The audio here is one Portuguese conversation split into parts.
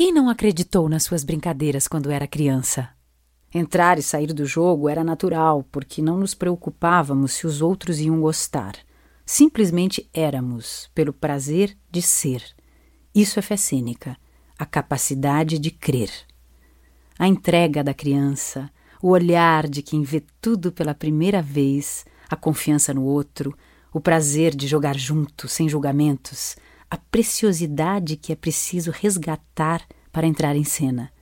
Quem não acreditou nas suas brincadeiras quando era criança? Entrar e sair do jogo era natural, porque não nos preocupávamos se os outros iam gostar. Simplesmente éramos, pelo prazer de ser. Isso é fé cênica, a capacidade de crer. A entrega da criança, o olhar de quem vê tudo pela primeira vez, a confiança no outro, o prazer de jogar junto, sem julgamentos, a preciosidade que é preciso resgatar para entrar em cena.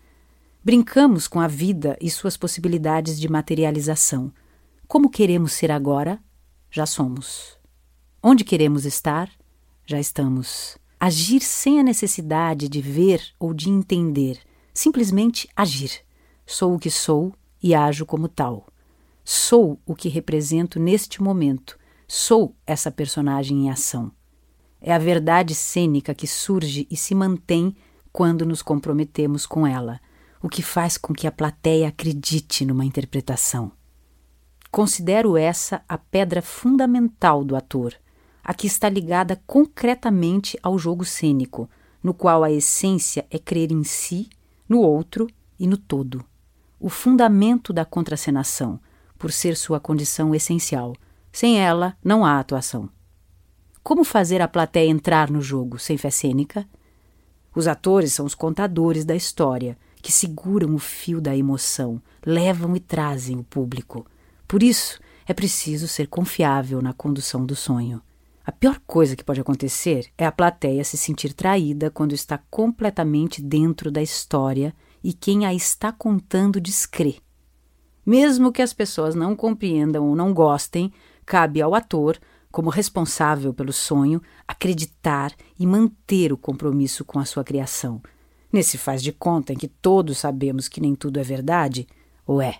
Brincamos com a vida e suas possibilidades de materialização. Como queremos ser agora? Já somos. Onde queremos estar? Já estamos. Agir sem a necessidade de ver ou de entender, simplesmente agir. Sou o que sou e ajo como tal. Sou o que represento neste momento. Sou essa personagem em ação. É a verdade cênica que surge e se mantém quando nos comprometemos com ela, o que faz com que a plateia acredite numa interpretação. Considero essa a pedra fundamental do ator, a que está ligada concretamente ao jogo cênico, no qual a essência é crer em si, no outro e no todo. O fundamento da contracenação, por ser sua condição essencial. Sem ela, não há atuação. Como fazer a plateia entrar no jogo sem fé cênica? Os atores são os contadores da história, que seguram o fio da emoção, levam e trazem o público. Por isso, é preciso ser confiável na condução do sonho. A pior coisa que pode acontecer é a plateia se sentir traída quando está completamente dentro da história e quem a está contando descrê. Mesmo que as pessoas não compreendam ou não gostem, cabe ao ator como responsável pelo sonho, acreditar e manter o compromisso com a sua criação. Nesse faz de conta em que todos sabemos que nem tudo é verdade, ou é,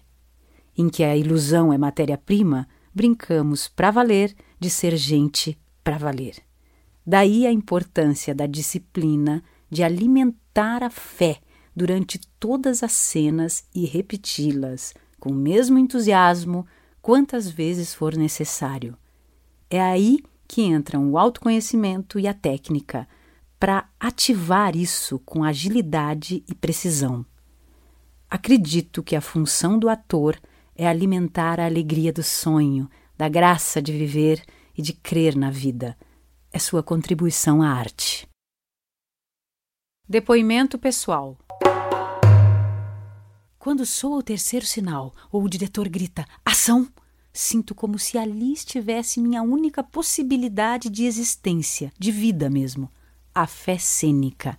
em que a ilusão é matéria-prima, brincamos para valer de ser gente para valer. Daí a importância da disciplina de alimentar a fé durante todas as cenas e repeti-las com o mesmo entusiasmo quantas vezes for necessário. É aí que entram o autoconhecimento e a técnica para ativar isso com agilidade e precisão. Acredito que a função do ator é alimentar a alegria do sonho, da graça de viver e de crer na vida. É sua contribuição à arte. Depoimento pessoal. Quando soa o terceiro sinal ou o diretor grita ação, Sinto como se ali estivesse minha única possibilidade de existência, de vida mesmo. A fé cênica.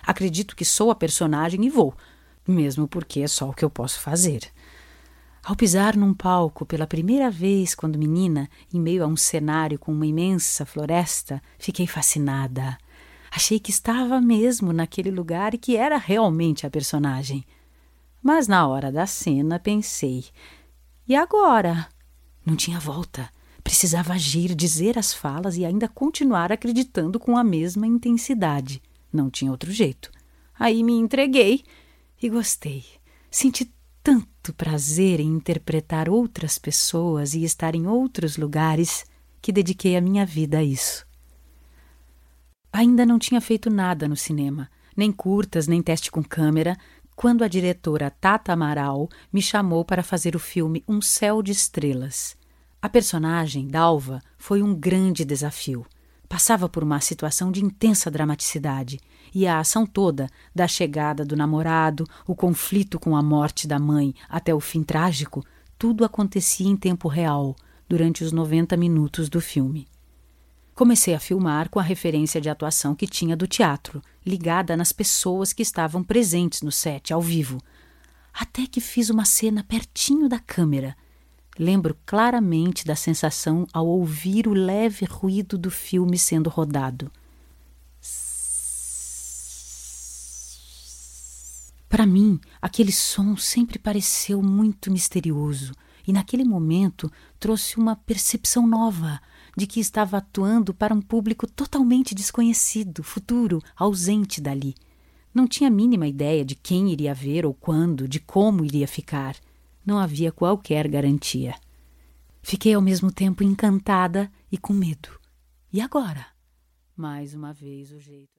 Acredito que sou a personagem e vou, mesmo porque é só o que eu posso fazer. Ao pisar num palco pela primeira vez quando menina, em meio a um cenário com uma imensa floresta, fiquei fascinada. Achei que estava mesmo naquele lugar e que era realmente a personagem. Mas na hora da cena pensei: e agora? Não tinha volta. Precisava agir, dizer as falas e ainda continuar acreditando com a mesma intensidade. Não tinha outro jeito. Aí me entreguei e gostei. Senti tanto prazer em interpretar outras pessoas e estar em outros lugares que dediquei a minha vida a isso. Ainda não tinha feito nada no cinema, nem curtas, nem teste com câmera, quando a diretora Tata Amaral me chamou para fazer o filme Um Céu de Estrelas. A personagem, Dalva, foi um grande desafio. Passava por uma situação de intensa dramaticidade e a ação toda, da chegada do namorado, o conflito com a morte da mãe até o fim trágico, tudo acontecia em tempo real durante os 90 minutos do filme. Comecei a filmar com a referência de atuação que tinha do teatro, ligada nas pessoas que estavam presentes no set, ao vivo. Até que fiz uma cena pertinho da câmera Lembro claramente da sensação ao ouvir o leve ruído do filme sendo rodado. Para mim, aquele som sempre pareceu muito misterioso e, naquele momento, trouxe uma percepção nova de que estava atuando para um público totalmente desconhecido, futuro, ausente dali. Não tinha a mínima ideia de quem iria ver ou quando, de como iria ficar não havia qualquer garantia. Fiquei ao mesmo tempo encantada e com medo. E agora? Mais uma vez o jeito.